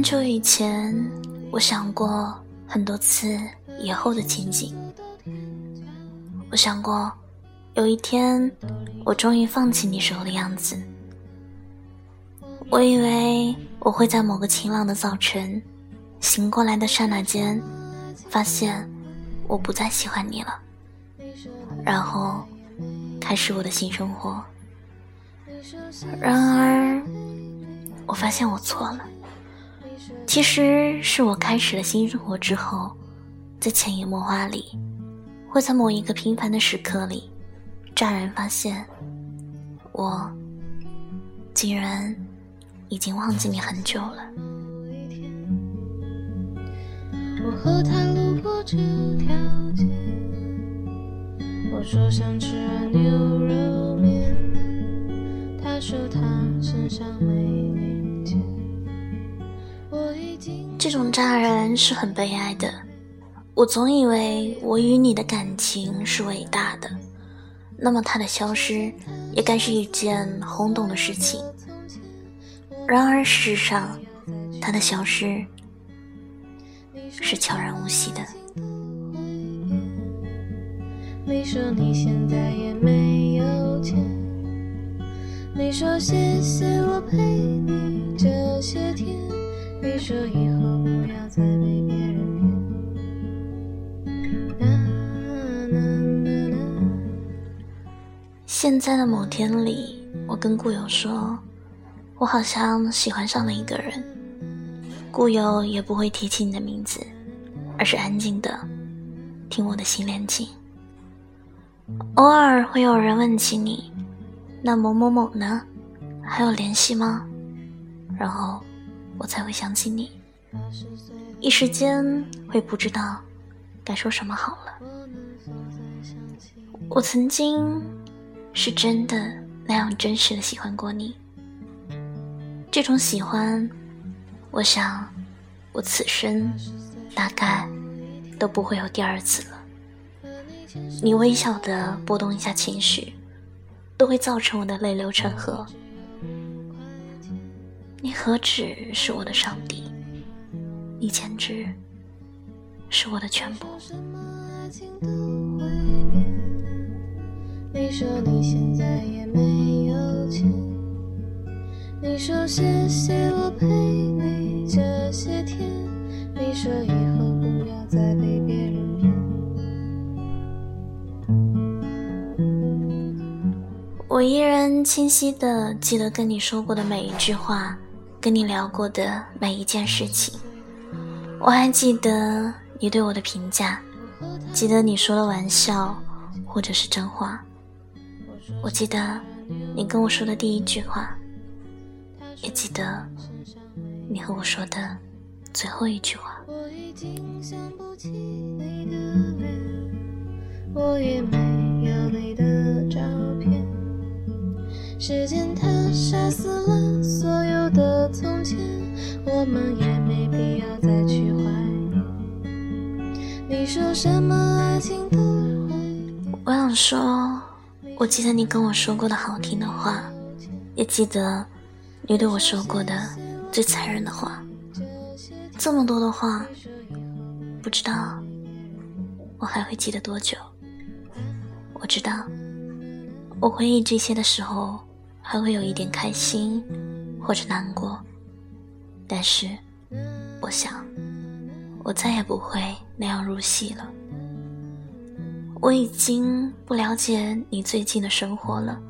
很久以前，我想过很多次以后的情景。我想过，有一天我终于放弃你时候的样子。我以为我会在某个晴朗的早晨醒过来的刹那间，发现我不再喜欢你了，然后开始我的新生活。然而，我发现我错了。其实是我开始了新生活之后，在潜移默化里，会在某一个平凡的时刻里，乍然发现，我竟然已经忘记你很久了。我和他路过这条街，我说想吃牛肉面，他说他身上没。这种渣人是很悲哀的。我总以为我与你的感情是伟大的，那么他的消失也该是一件轰动的事情。然而事实上，他的消失是悄然无息的。你说你现在也没有钱，你说谢谢我陪你这些天。你说以现在的某天里，我跟故友说，我好像喜欢上了一个人。故友也不会提起你的名字，而是安静的听我的新恋情。偶尔会有人问起你，那某某某呢？还有联系吗？然后。我才会想起你，一时间会不知道该说什么好了。我曾经是真的那样真实的喜欢过你，这种喜欢，我想我此生大概都不会有第二次了。你微小的波动一下情绪，都会造成我的泪流成河。你何止是我的上帝，你简直是我的全部。你说你现在也没有钱，你说谢谢我陪你这些天，你说以后不要再被别人骗。我依然清晰的记得跟你说过的每一句话。跟你聊过的每一件事情，我还记得你对我的评价，记得你说的玩笑或者是真话，我记得你跟我说的第一句话，也记得你和我说的最后一句话。我也没有你的照片，时间它杀死了所有的。从前，我们也没必要再去怀你说什么爱情都会。我想说，我记得你跟我说过的好听的话，也记得你对我说过的最残忍的话。这么多的话，不知道我还会记得多久。我知道，我回忆这些的时候，还会有一点开心。或者难过，但是我想，我再也不会那样入戏了。我已经不了解你最近的生活了，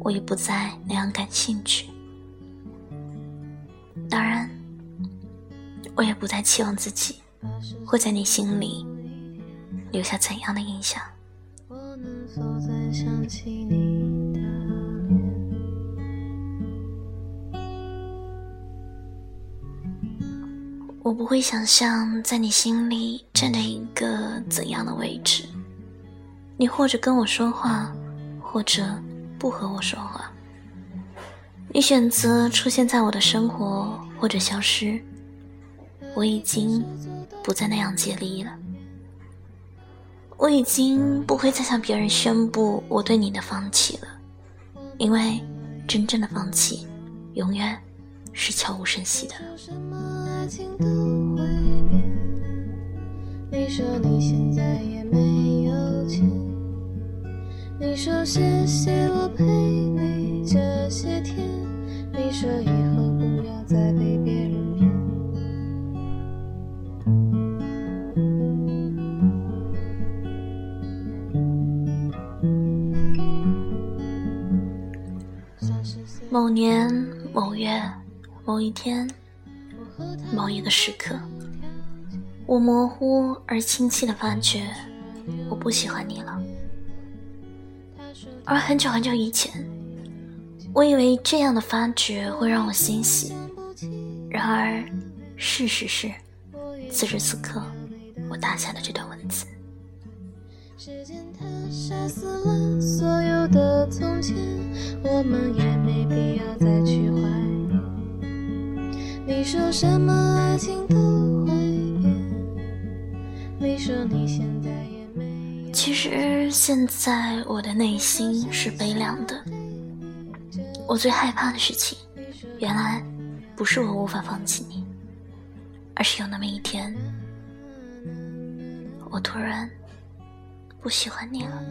我也不再那样感兴趣。当然，我也不再期望自己会在你心里留下怎样的印象。我能否再想起你？我不会想象在你心里站着一个怎样的位置，你或者跟我说话，或者不和我说话。你选择出现在我的生活，或者消失。我已经不再那样竭力了，我已经不会再向别人宣布我对你的放弃了，因为真正的放弃，永远是悄无声息的。你说你现在也没有钱，你说谢谢我陪你这些天，你说以后不要再被别人骗。某年某月某一天某一个时刻，我模糊而清晰的发觉，我不喜欢你了。而很久很久以前，我以为这样的发觉会让我欣喜。然而，事实是，此时此刻，我打下了这段文字。时间它杀死了所有的从前，我们也没必要再去怀念。你说什么爱情都会变，你说你现在。其实现在我的内心是悲凉的。我最害怕的事情，原来不是我无法放弃你，而是有那么一天，我突然。不喜欢你了。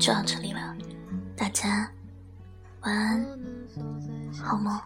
就到这里了，大家晚安，好梦。